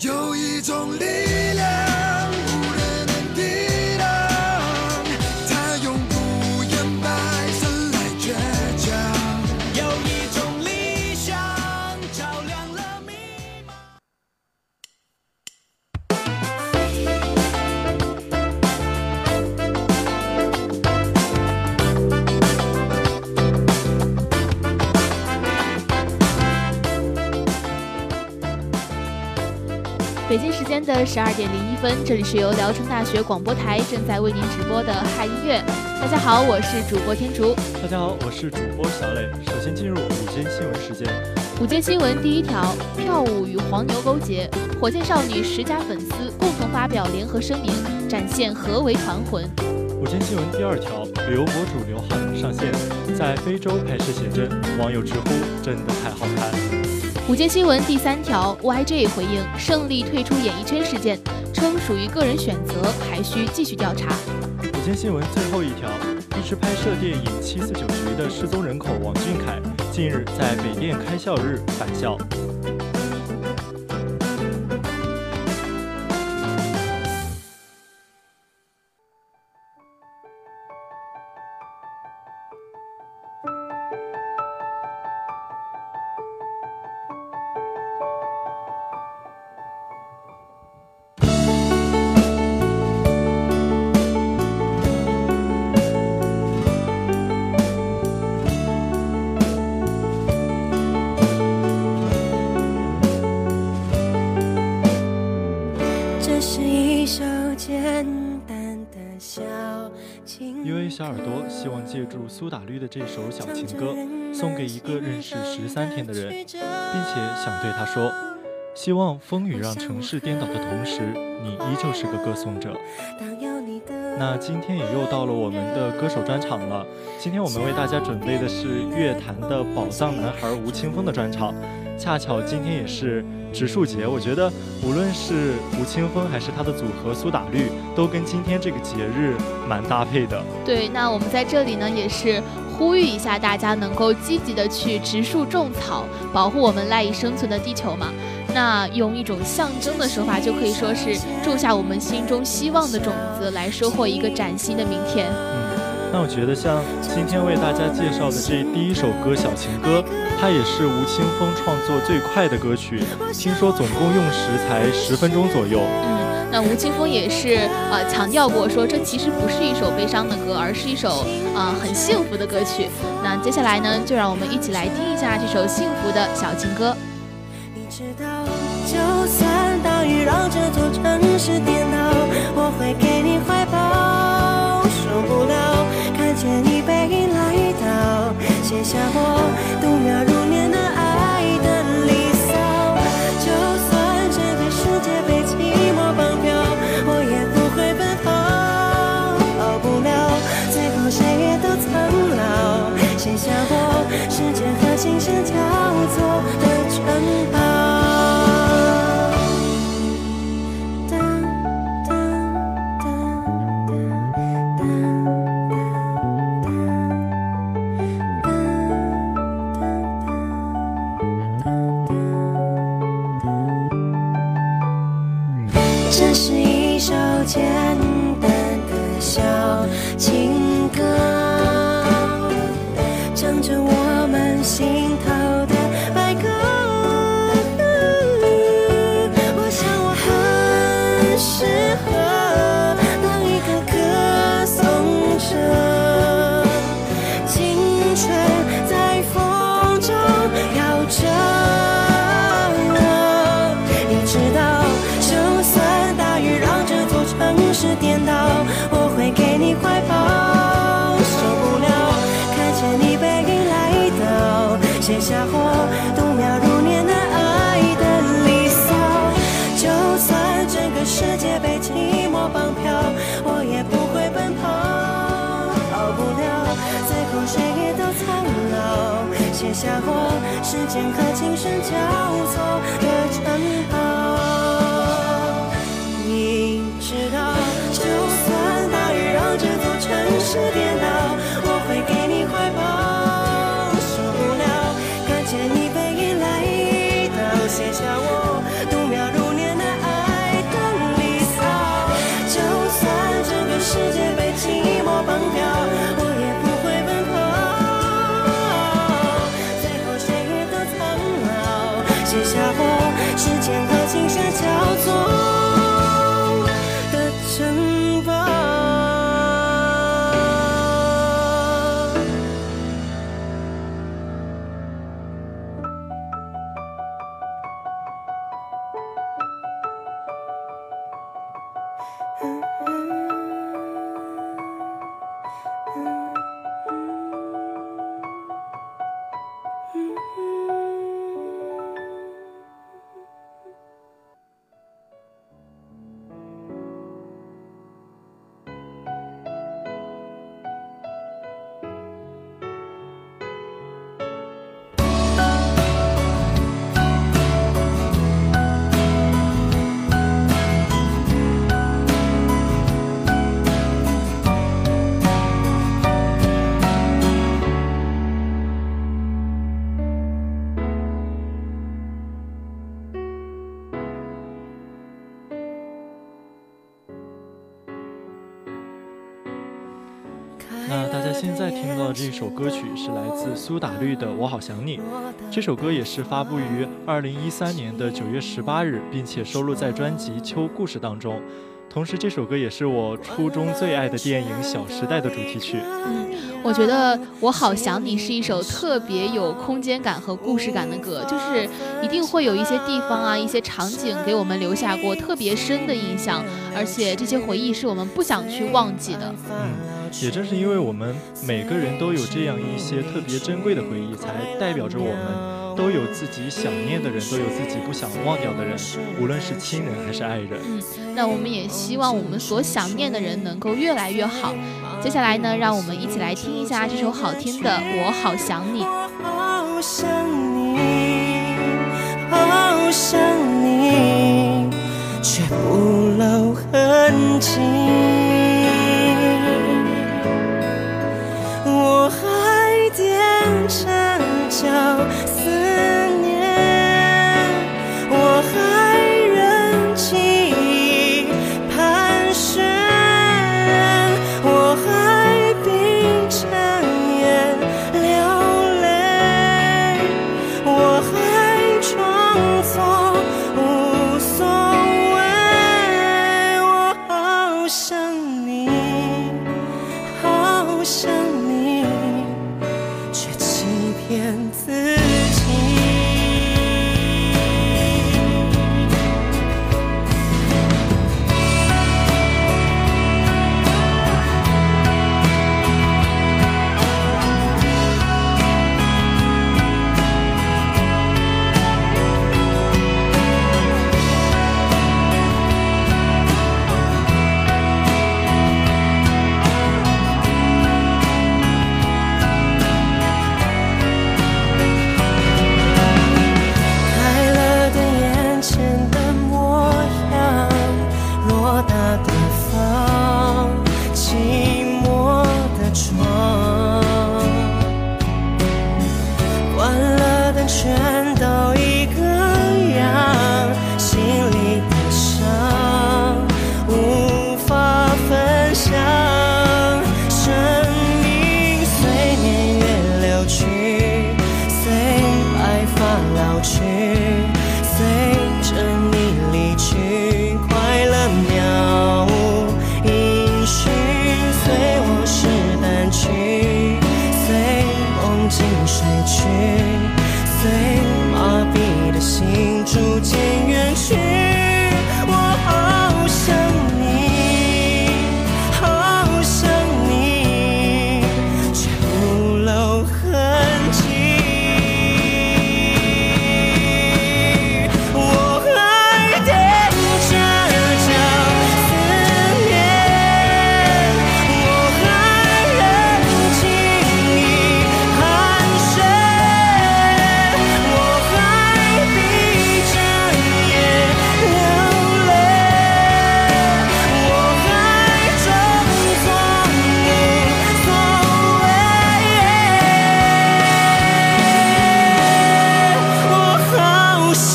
有一种力量。的十二点零一分，这里是由聊城大学广播台正在为您直播的嗨音乐。大家好，我是主播天竺。大家好，我是主播小磊。首先进入午间新闻时间。午间新闻第一条：跳舞与黄牛勾结，火箭少女十佳粉丝共同发表联合声明，展现何为团魂。午间新闻第二条：旅游博主刘航上线，在非洲拍摄写真，网友直呼真的太好看。午间新闻第三条，YG 回应胜利退出演艺圈事件，称属于个人选择，还需继续调查。午间新闻最后一条，一直拍摄电影《七四九局》的失踪人口王俊凯，近日在北电开校日返校。小耳朵希望借助苏打绿的这首小情歌，送给一个认识十三天的人，并且想对他说：希望风雨让城市颠倒的同时，你依旧是个歌颂者。那今天也又到了我们的歌手专场了。今天我们为大家准备的是乐坛的宝藏男孩吴青峰的专场。恰巧今天也是植树节，我觉得无论是吴青峰还是他的组合苏打绿，都跟今天这个节日蛮搭配的。对，那我们在这里呢，也是呼吁一下大家，能够积极的去植树种草，保护我们赖以生存的地球嘛。那用一种象征的手法，就可以说是种下我们心中希望的种子，来收获一个崭新的明天。嗯，那我觉得像今天为大家介绍的这第一首歌《小情歌》，它也是吴青峰创作最快的歌曲，听说总共用时才十分钟左右。嗯，那吴青峰也是呃强调过，说这其实不是一首悲伤的歌，而是一首呃很幸福的歌曲。那接下来呢，就让我们一起来听一下这首幸福的小情歌。你知道，就算大雨让这座城市颠倒，我会给写下我度秒要这间和琴声交错写下这首歌曲是来自苏打绿的《我好想你》，这首歌也是发布于二零一三年的九月十八日，并且收录在专辑《秋故事》当中。同时，这首歌也是我初中最爱的电影《小时代》的主题曲。嗯我觉得《我好想你》是一首特别有空间感和故事感的歌，就是一定会有一些地方啊、一些场景给我们留下过特别深的印象，而且这些回忆是我们不想去忘记的。嗯，也正是因为我们每个人都有这样一些特别珍贵的回忆，才代表着我们都有自己想念的人，都有自己不想忘掉的人，无论是亲人还是爱人。嗯，那我们也希望我们所想念的人能够越来越好。接下来呢，让我们一起来听一下这首好听的《我好想你》。我好想你，好想你，却不露痕迹。踮着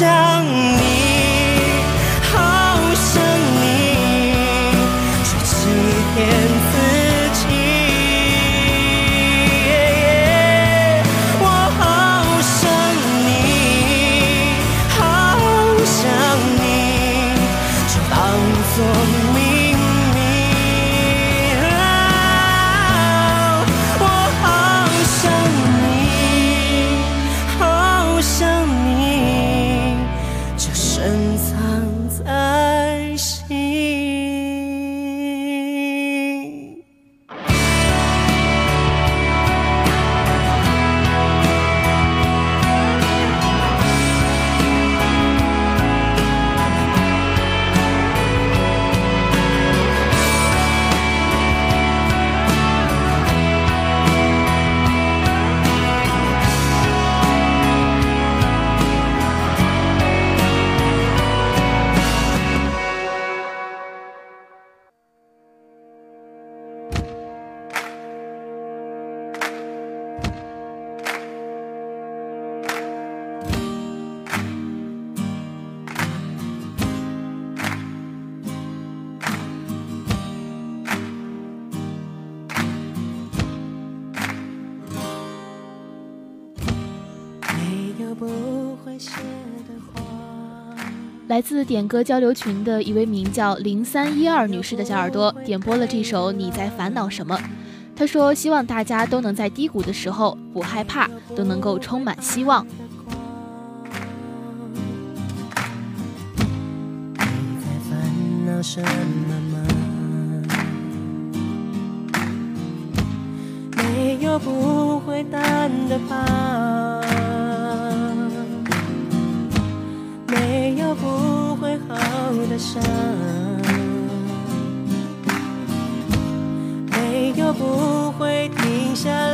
child 自点歌交流群的一位名叫零三一二女士的小耳朵点播了这首《你在烦恼什么》。她说：“希望大家都能在低谷的时候不害怕，都能够充满希望。”你在烦恼什么吗？没有不会淡的疤，没有不的伤，没有不会停下来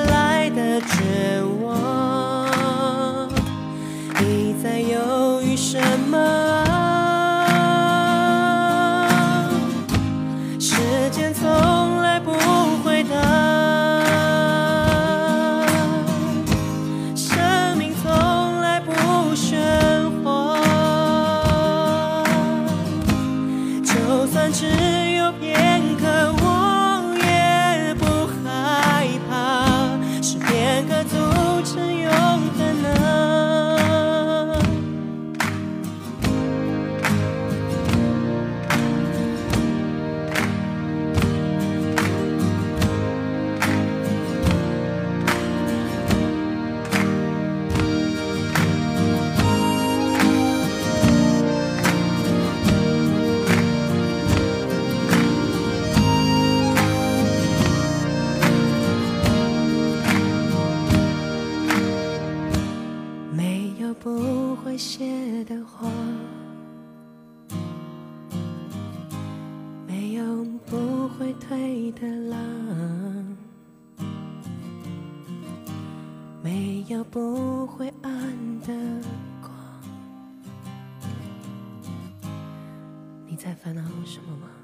什么吗？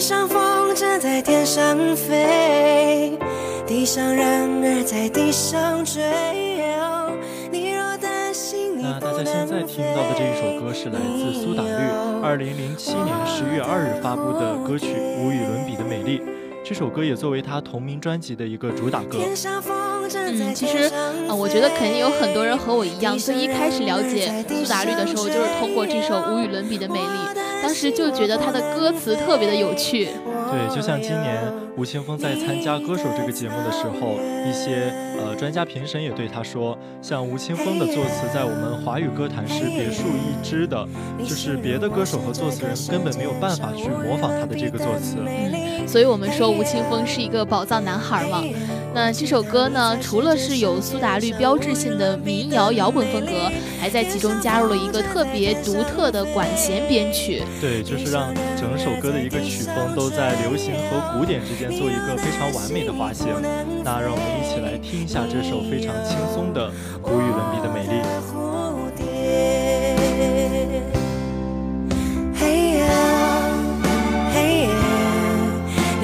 天上风筝在天上飞，地上人儿在地上追。哦你若担心你那大不家现在能听到的这一首歌是来自苏打绿二零零七年十月二日发布的歌曲《无与伦比的美丽》。这首歌也作为他同名专辑的一个主打歌。天上风筝嗯，其实啊，我觉得肯定有很多人和我一样，最一开始了解苏打绿的时候，就是通过这首《无与伦比的美丽》，当时就觉得他的歌词特别的有趣。对，就像今年吴青峰在参加《歌手》这个节目的时候，一些呃专家评审也对他说，像吴青峰的作词在我们华语歌坛是别树一帜的，就是别的歌手和作词人根本没有办法去模仿他的这个作词。嗯，所以我们说吴青峰是一个宝藏男孩嘛。那这首歌呢，除了是有苏打绿标志性的民谣摇滚风格，还在其中加入了一个特别独特的管弦编曲。对，就是让整首歌的一个曲风都在流行和古典之间做一个非常完美的滑行。那让我们一起来听一下这首非常轻松的、无与伦比的美丽。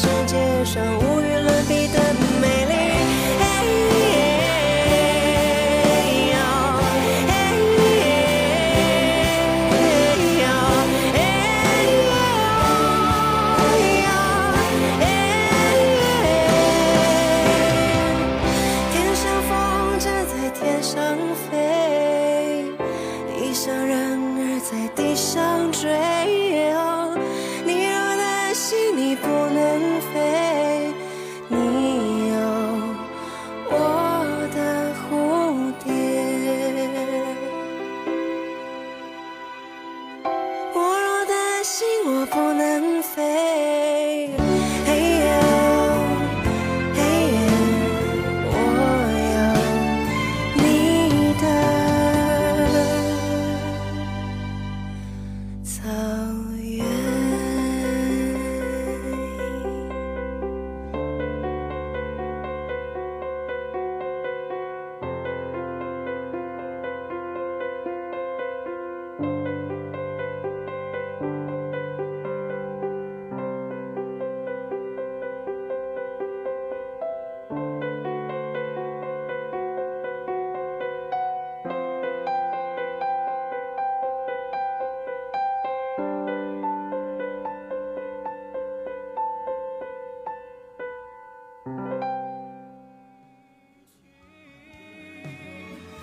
世界上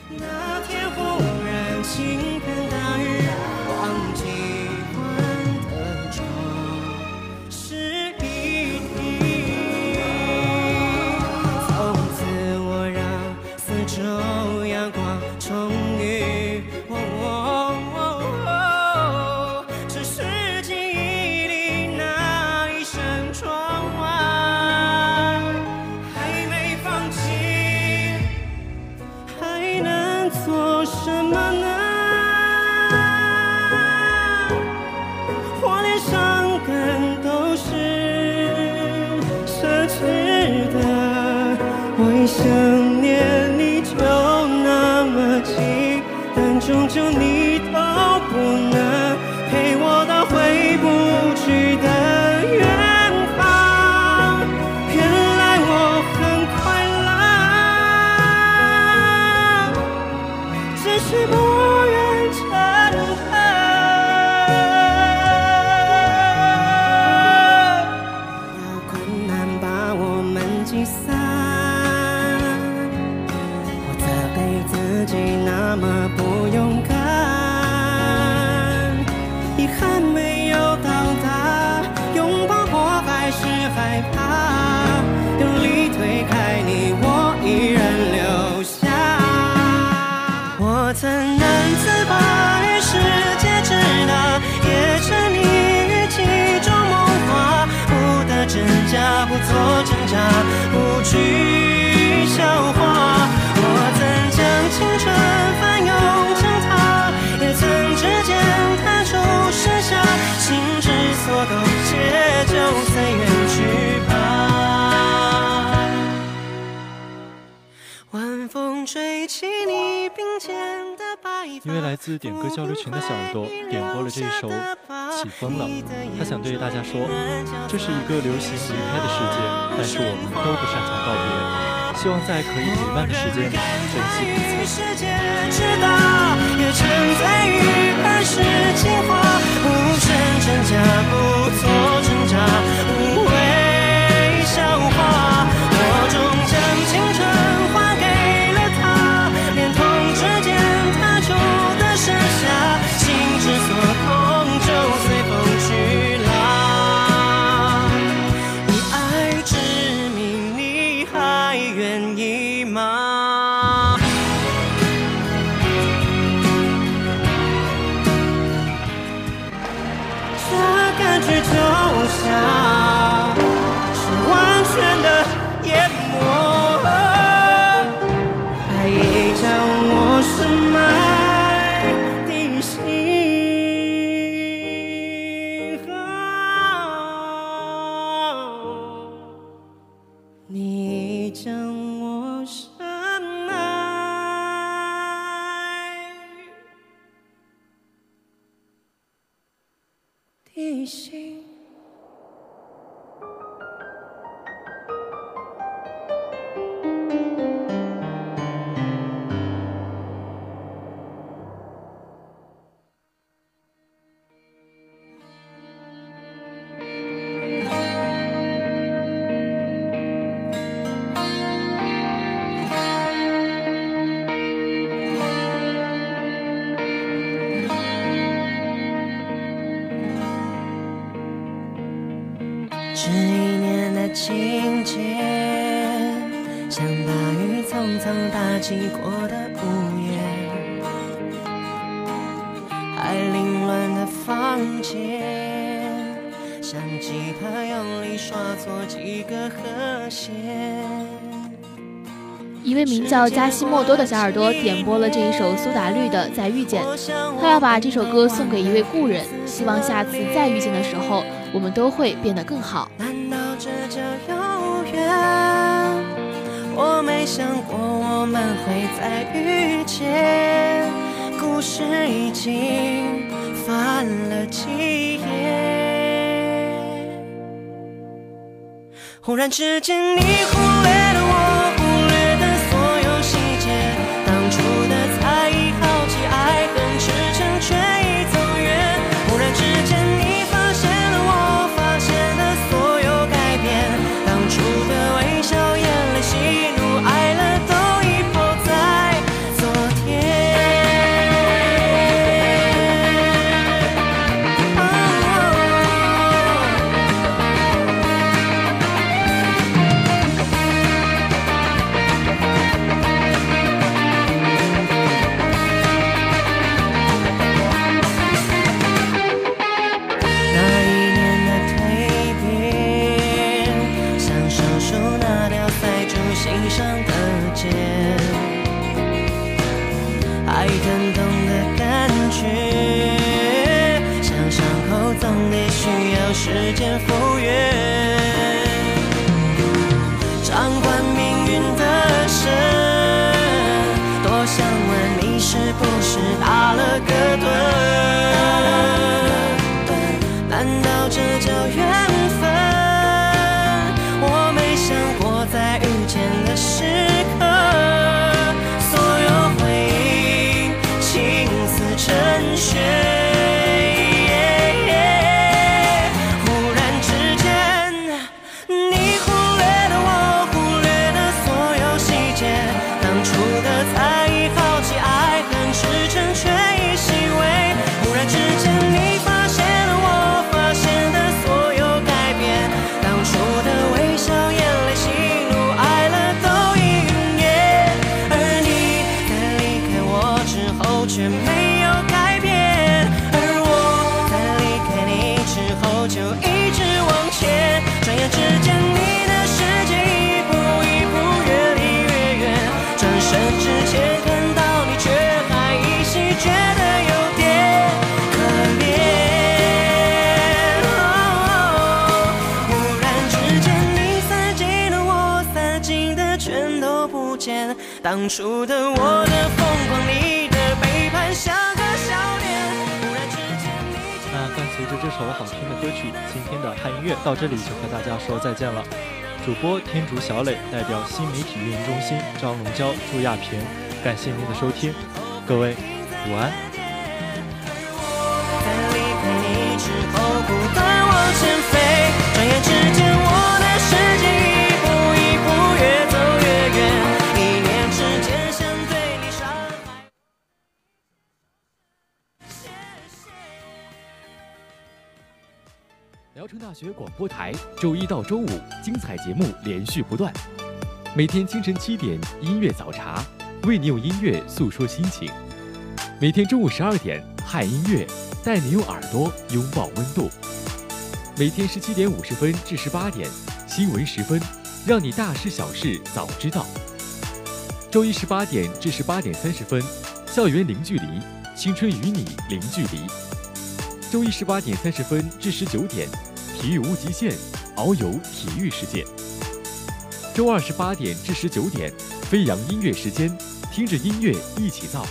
那因为。来自点歌交流群的小耳朵点播了这一首《起风了》，他想对大家说，这是一个流行离开的世界，但是我们都不擅长告别，希望在可以陪伴的时间里珍惜彼此。这一年的情节，像大雨匆匆打击过的屋檐，还凌乱的房间，像吉他用力刷错几个和弦。一位名叫加西莫多的小耳朵点播了这一首苏打绿的《再遇见》，他要把这首歌送给一位故人，希望下次再遇见的时候，我们都会变得更好。难道这叫有缘？我没想过我们会再遇见，故事已经翻了几页。忽然之间，你忽当初的我的疯狂，你的背叛，像个笑脸。忽然之间你就那伴随着这首好听的歌曲，今天的汉音乐到这里就和大家说再见了。主播天竺小磊代表新媒体运营中心张龙娇、朱亚平，感谢您的收听，各位午安。在离开你之后，不断往前飞，转眼之间，我大学广播台，周一到周五精彩节目连续不断。每天清晨七点，音乐早茶，为你用音乐诉说心情。每天中午十二点，汉音乐带你用耳朵拥抱温度。每天十七点五十分至十八点，新闻十分，让你大事小事早知道。周一十八点至十八点三十分，校园零距离，青春与你零距离。周一十八点三十分至十九点，体育无极限，遨游体育世界。周二十八点至十九点，飞扬音乐时间，听着音乐一起造。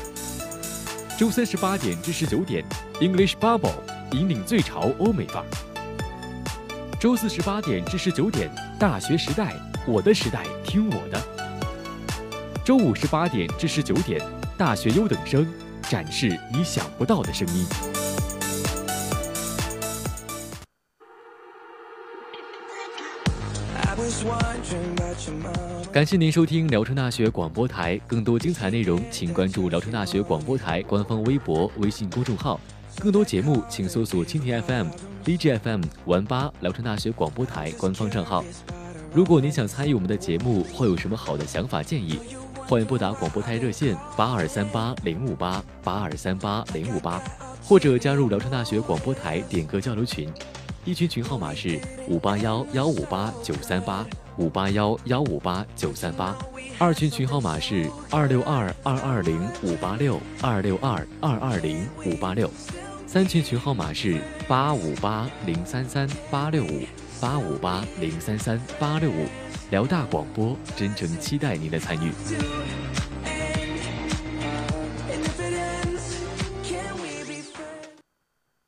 周三十八点至十九点，English Bubble 引领最潮欧美范儿。周四十八点至十九点，大学时代，我的时代，听我的。周五十八点至十九点，大学优等生，展示你想不到的声音。感谢您收听聊城大学广播台，更多精彩内容请关注聊城大学广播台官方微博、微信公众号。更多节目请搜索蜻蜓 FM、DJ FM、玩吧聊城大学广播台官方账号。如果您想参与我们的节目，或有什么好的想法建议，欢迎拨打广播台热线八二三八零五八八二三八零五八，或者加入聊城大学广播台点歌交流群，一群群号码是五八幺幺五八九三八五八幺幺五八九三八，二群群号码是二六二二二零五八六二六二二二零五八六，三群群号码是八五八零三三八六五八五八零三三八六五。辽大广播真诚期待您的参与。